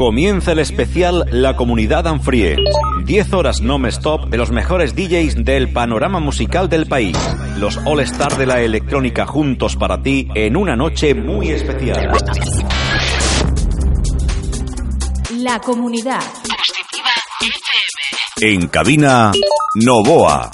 Comienza el especial La Comunidad Anfrie. 10 horas non-stop de los mejores DJs del panorama musical del país. Los All Star de la electrónica juntos para ti en una noche muy especial. La Comunidad. En cabina, Novoa.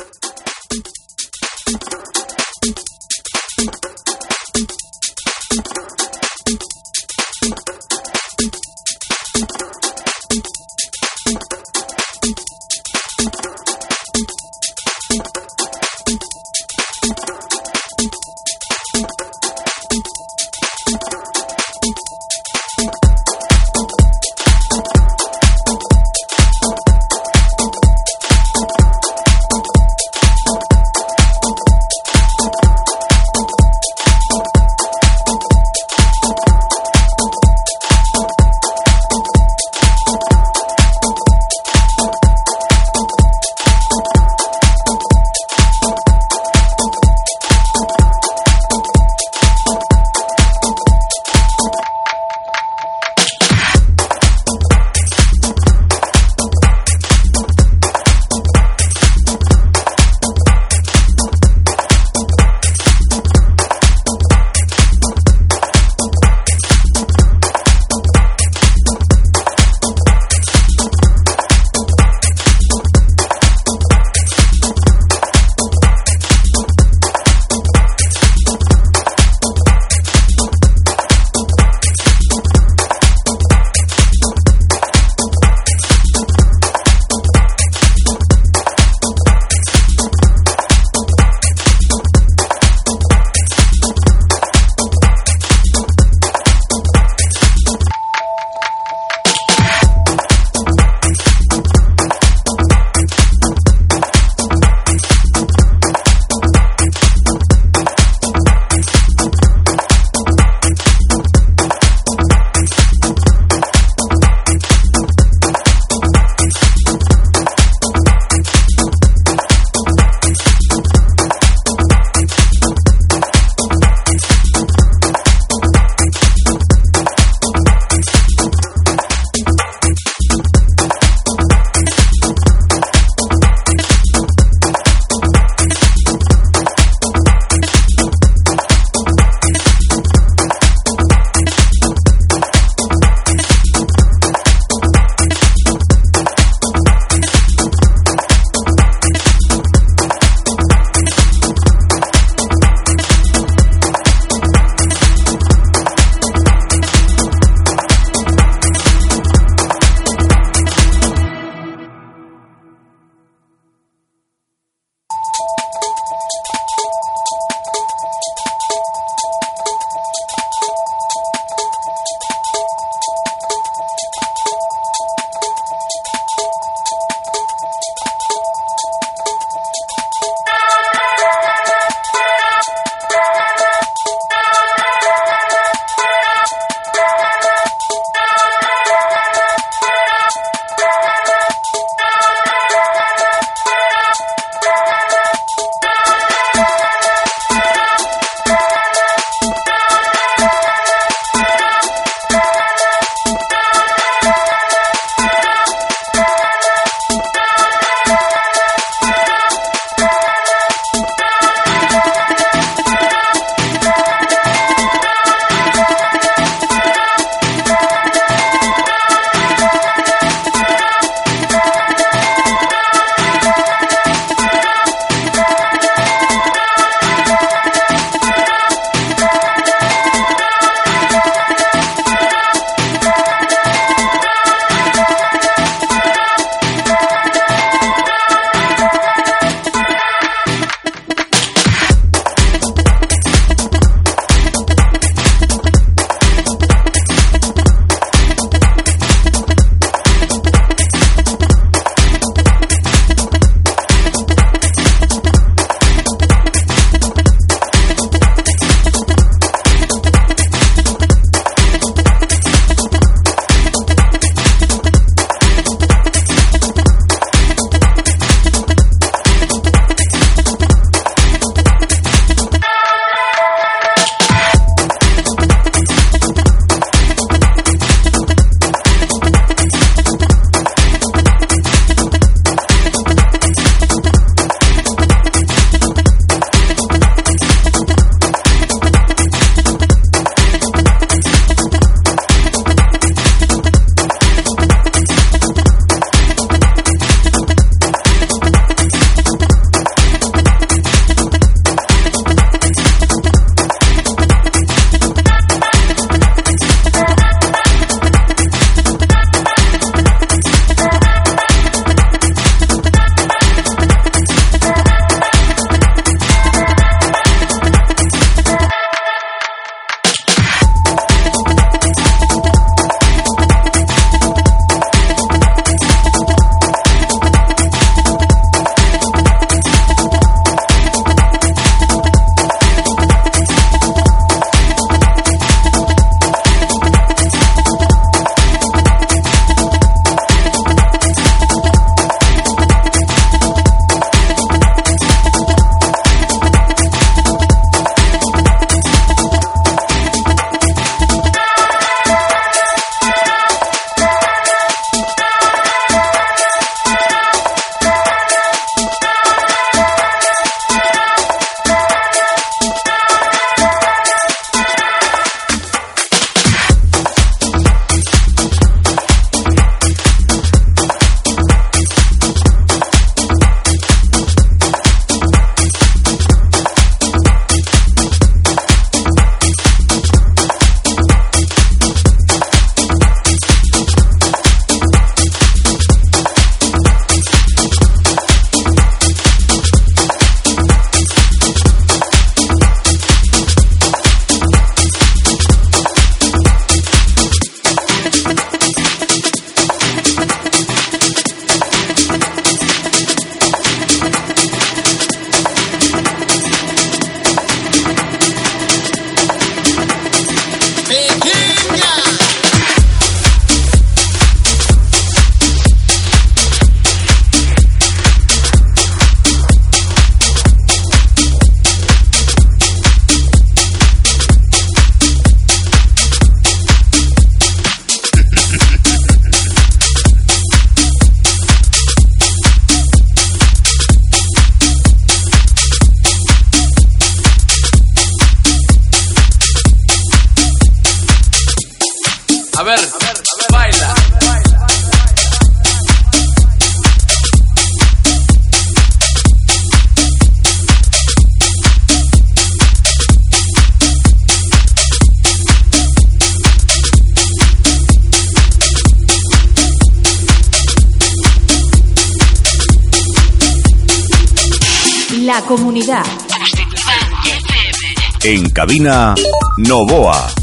En cabina, Novoa.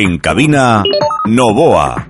En cabina, Novoa.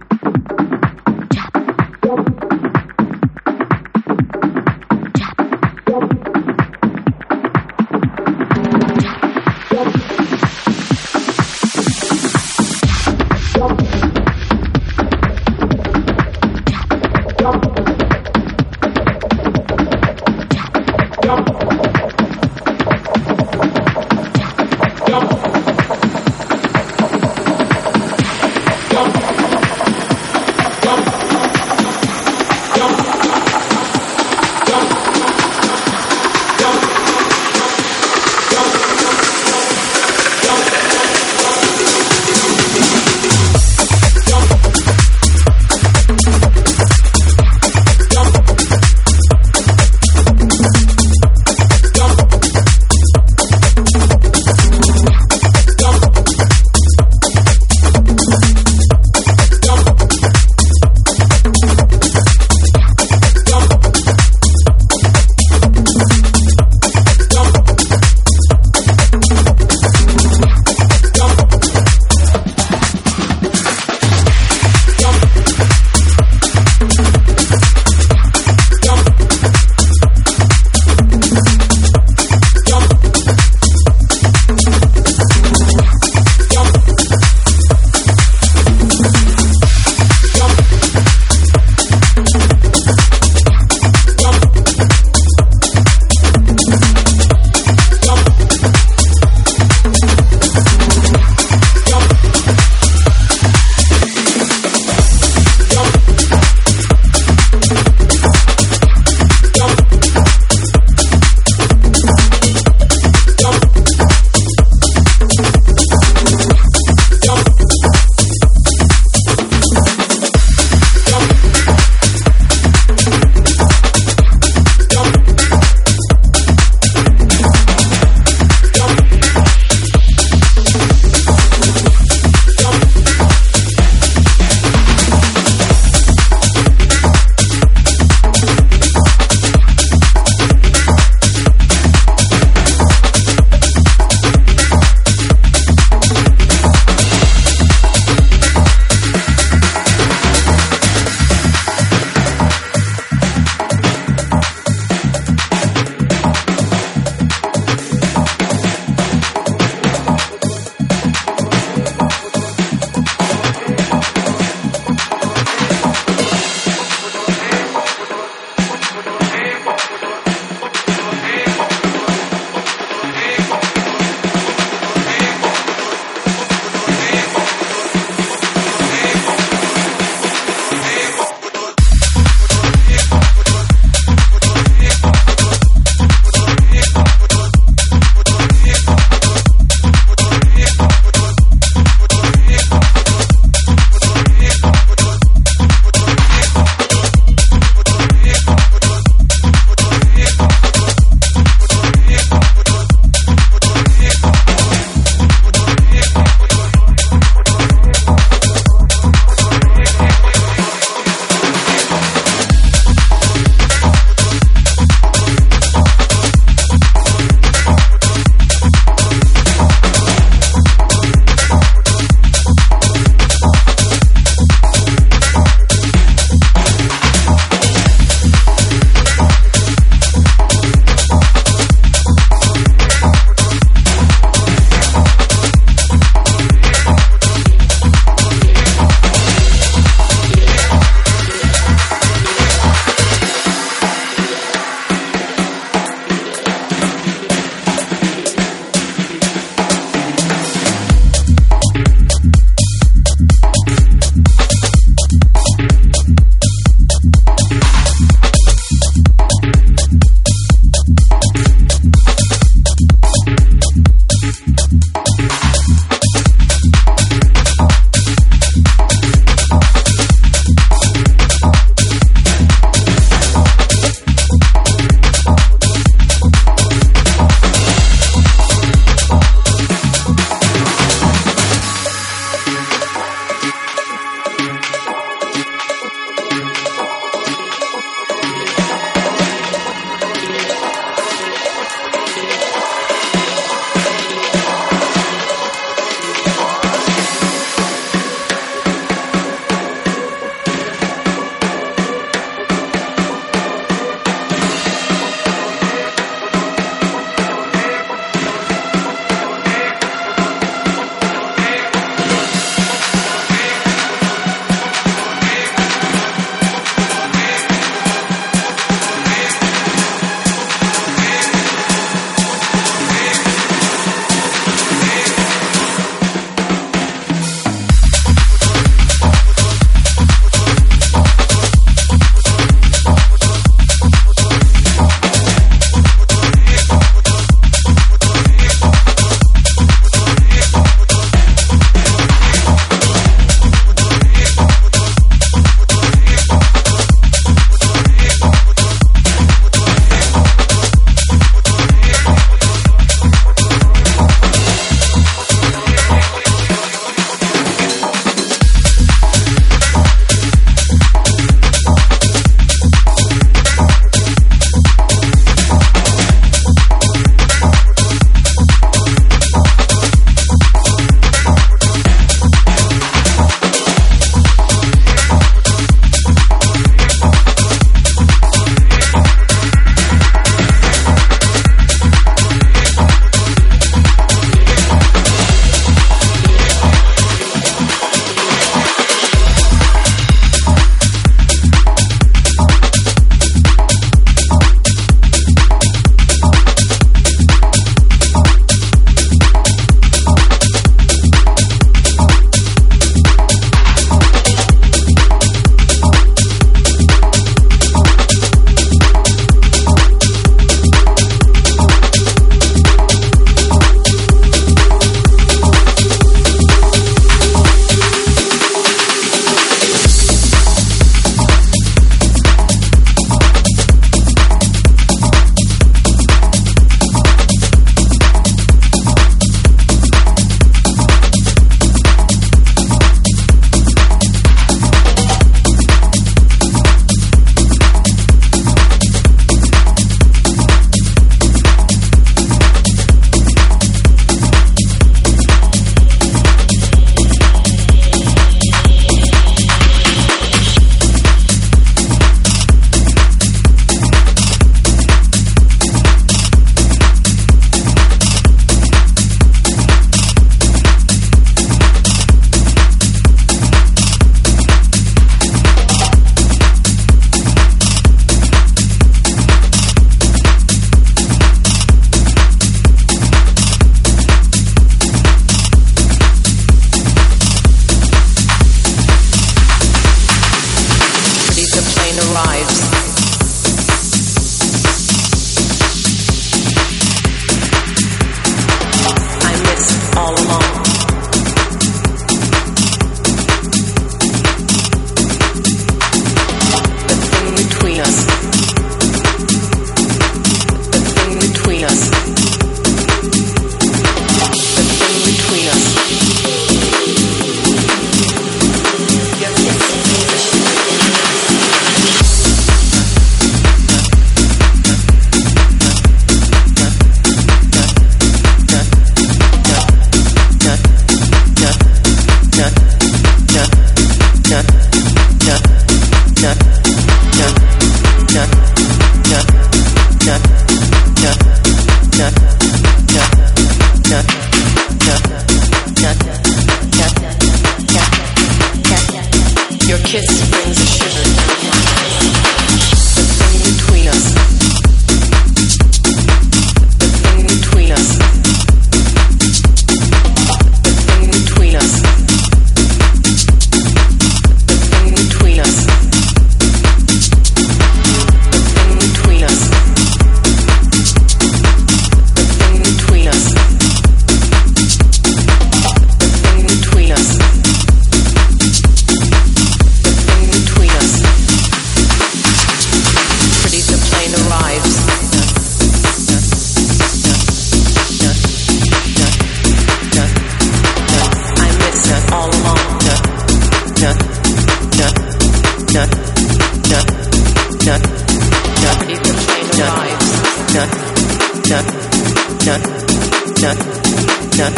done,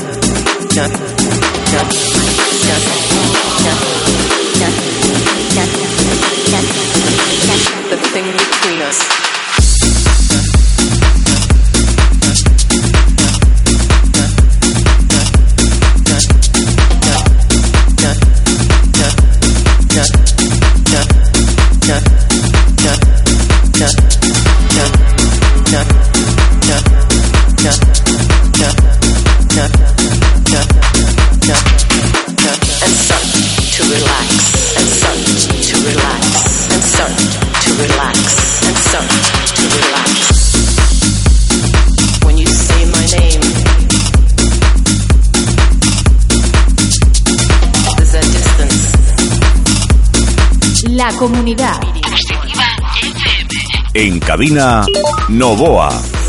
done, done. Comunidad. En cabina, Novoa.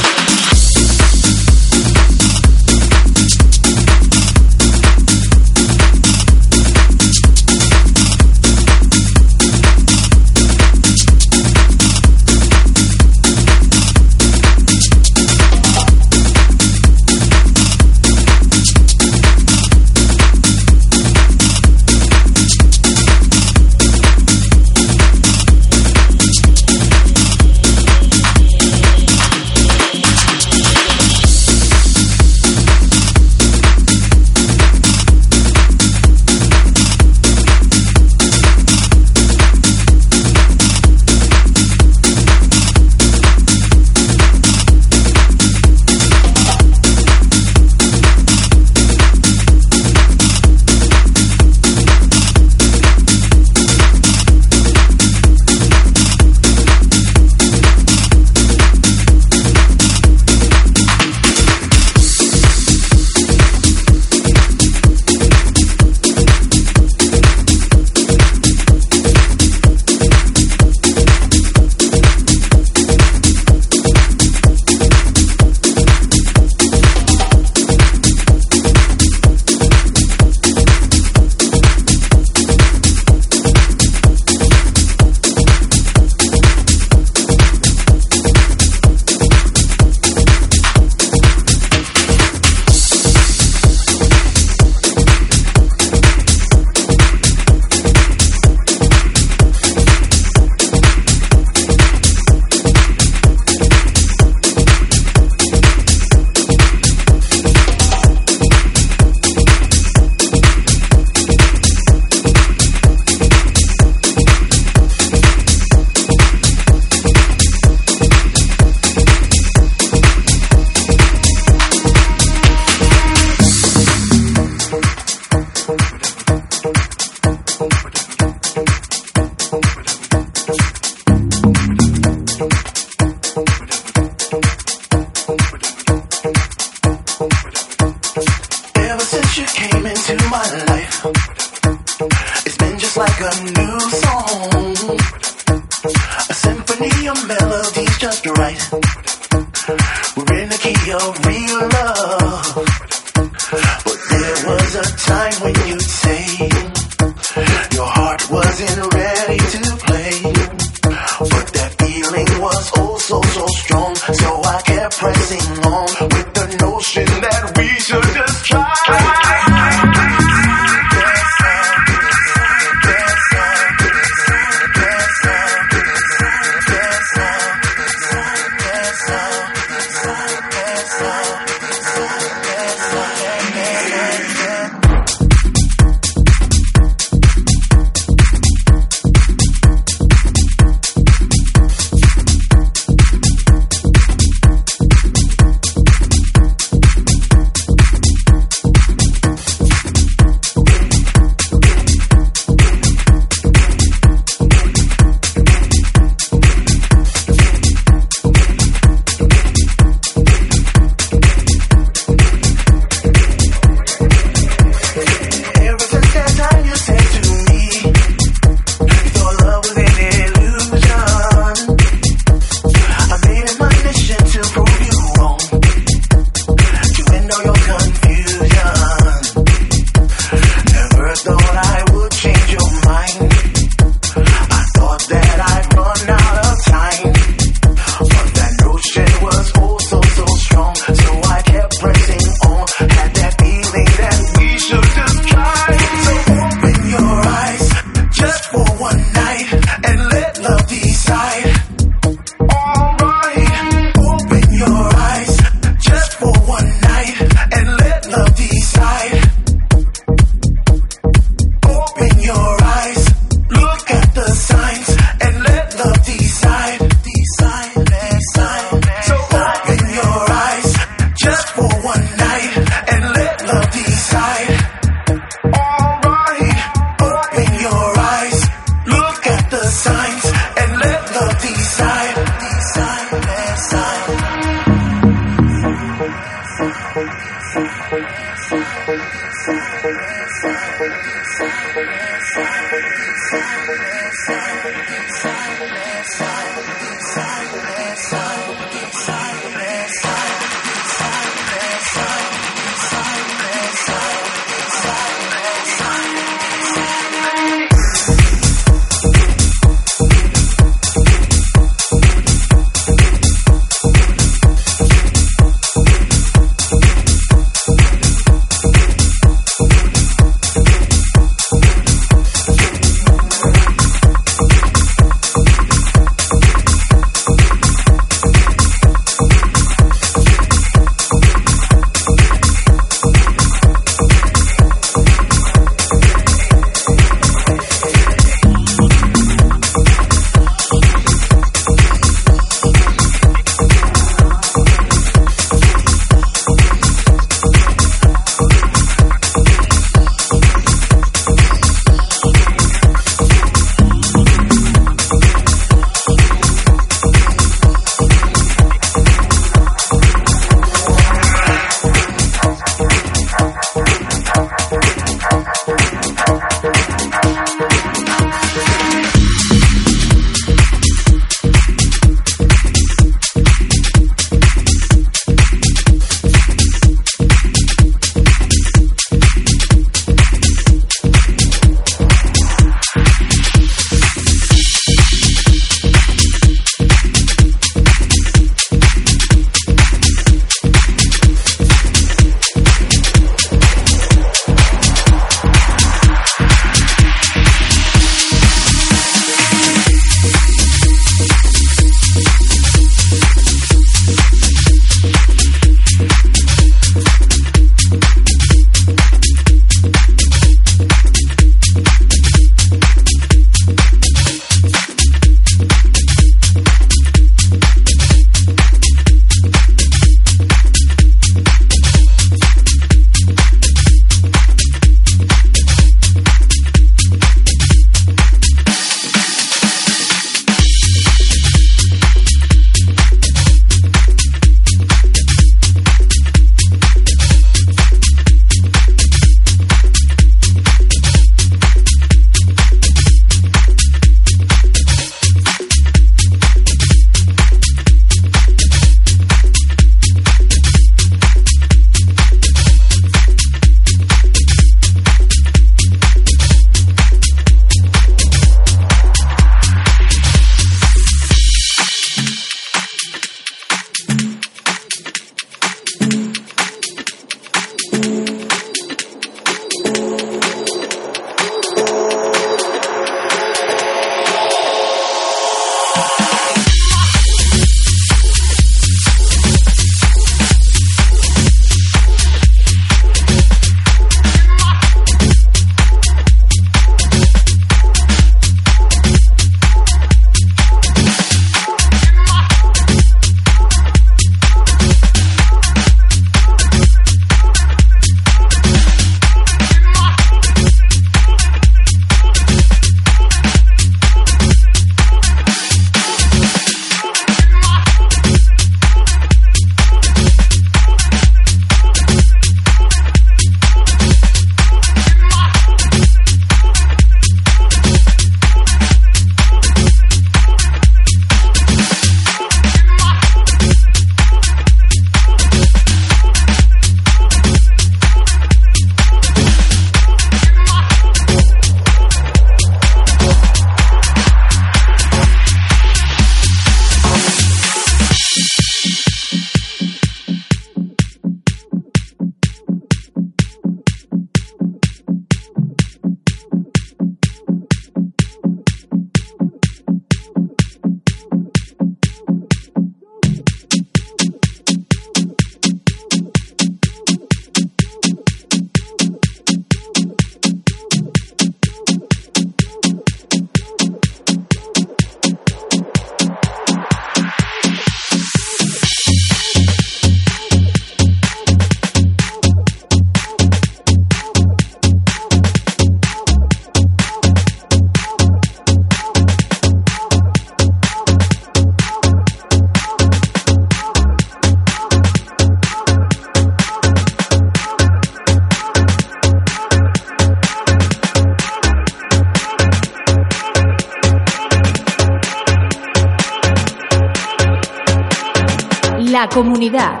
La comunidad.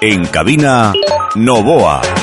En cabina, Novoa.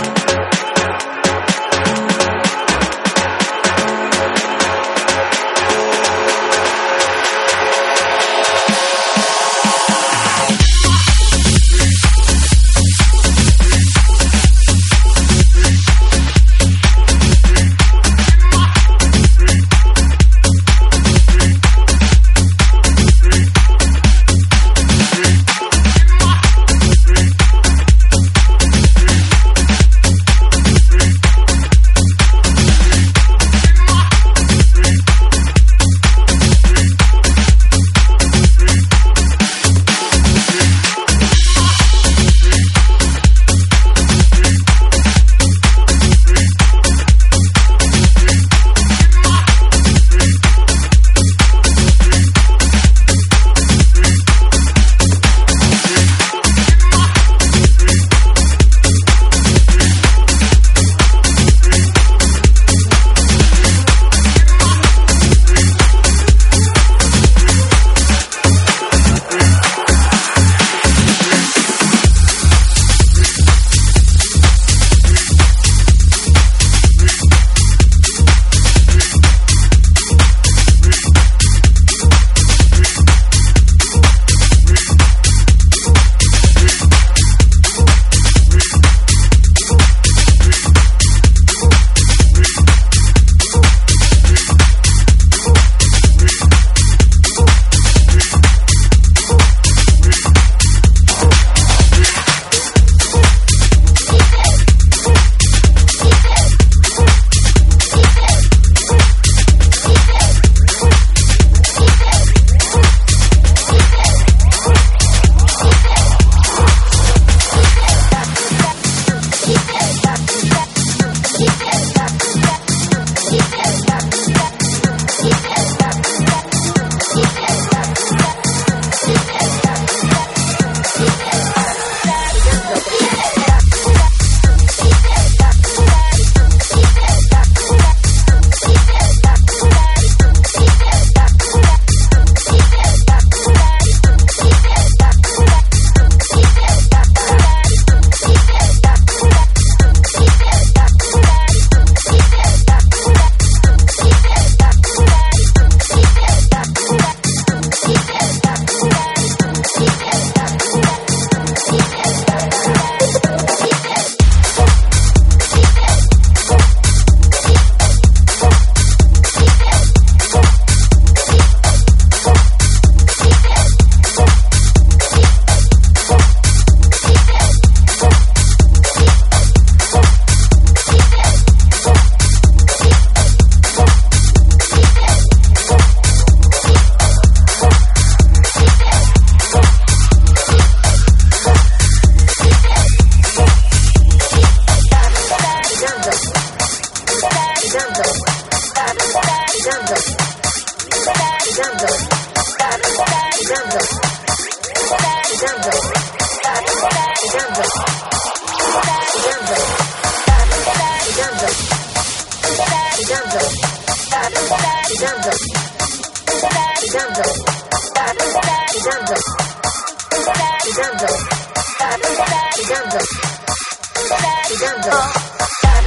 jungle.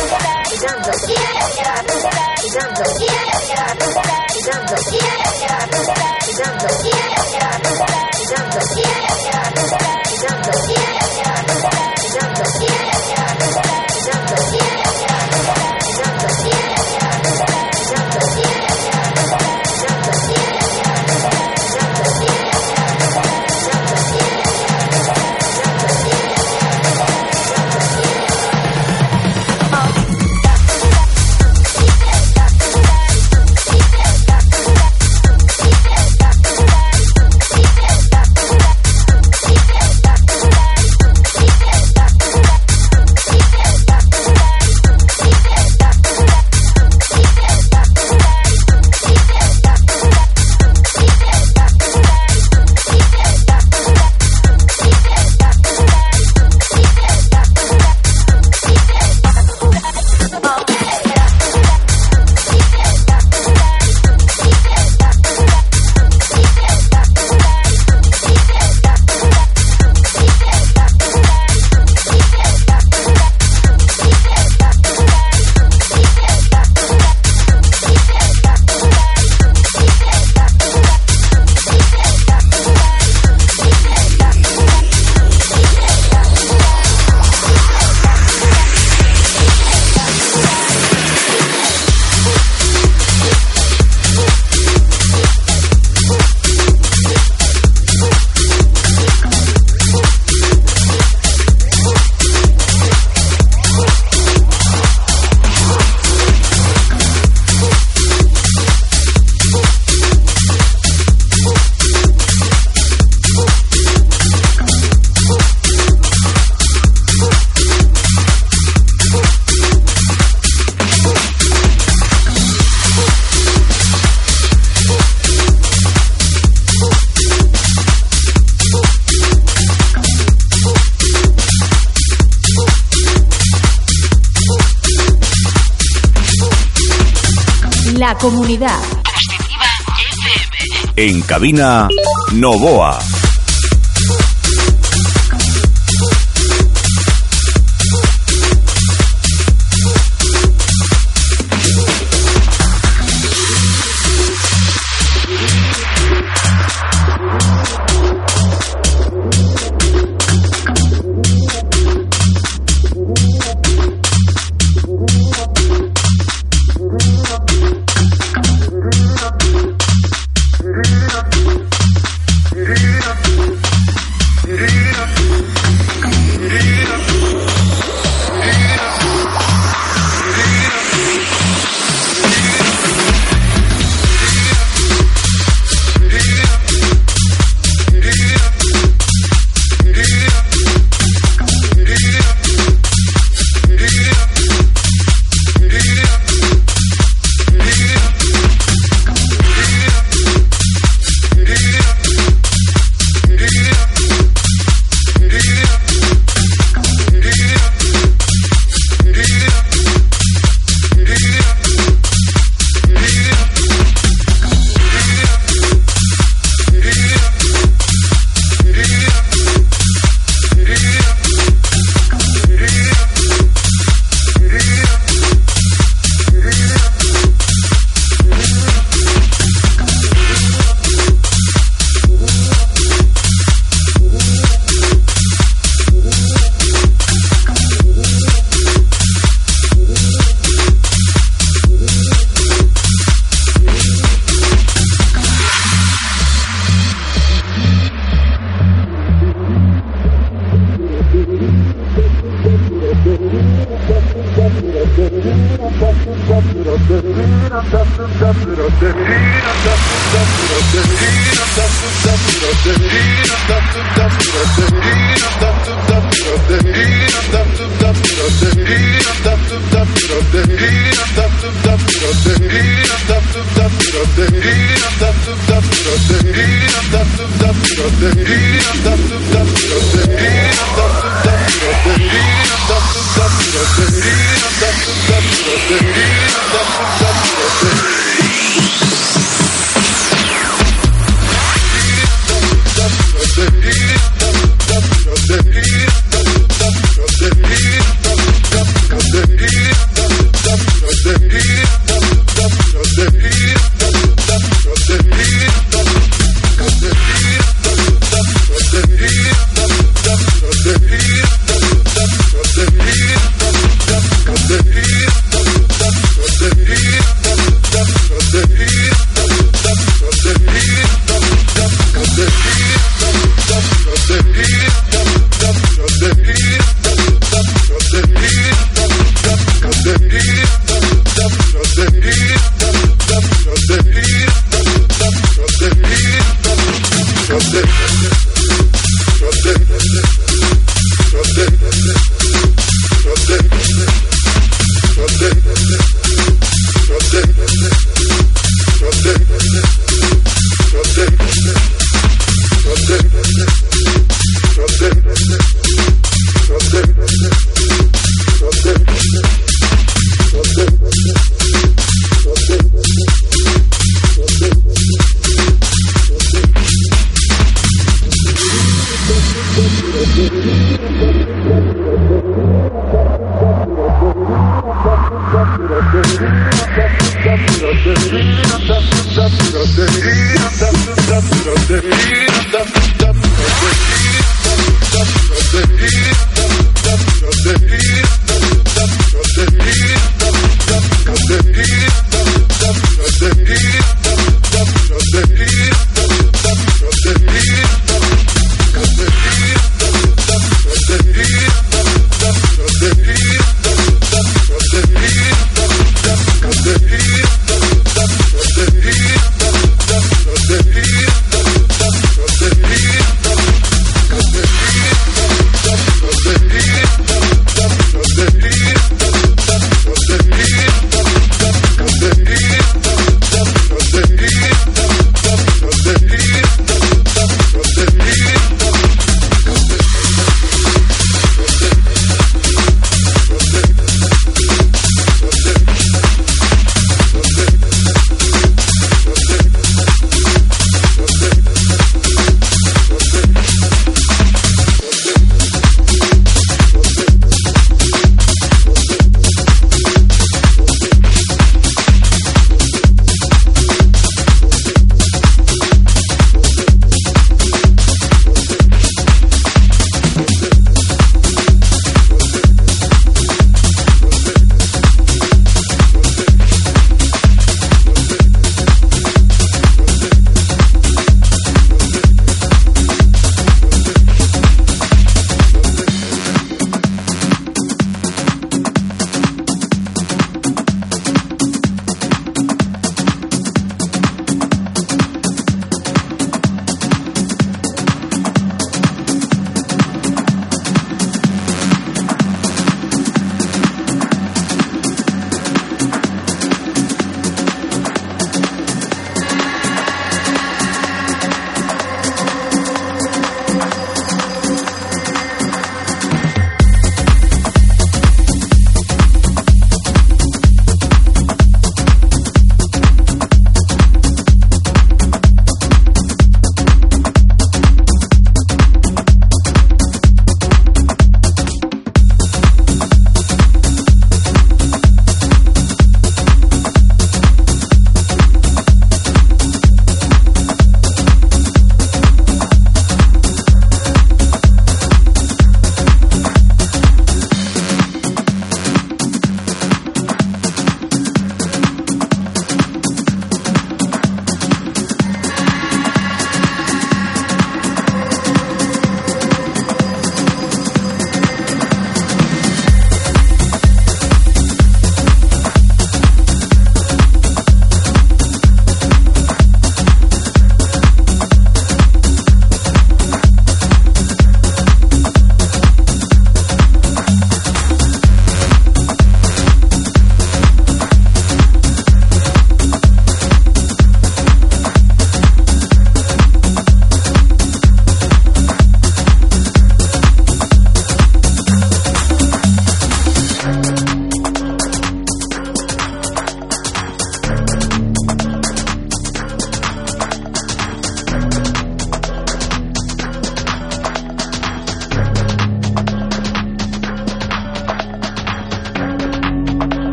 Yeah. Comunidad. En cabina, Novoa.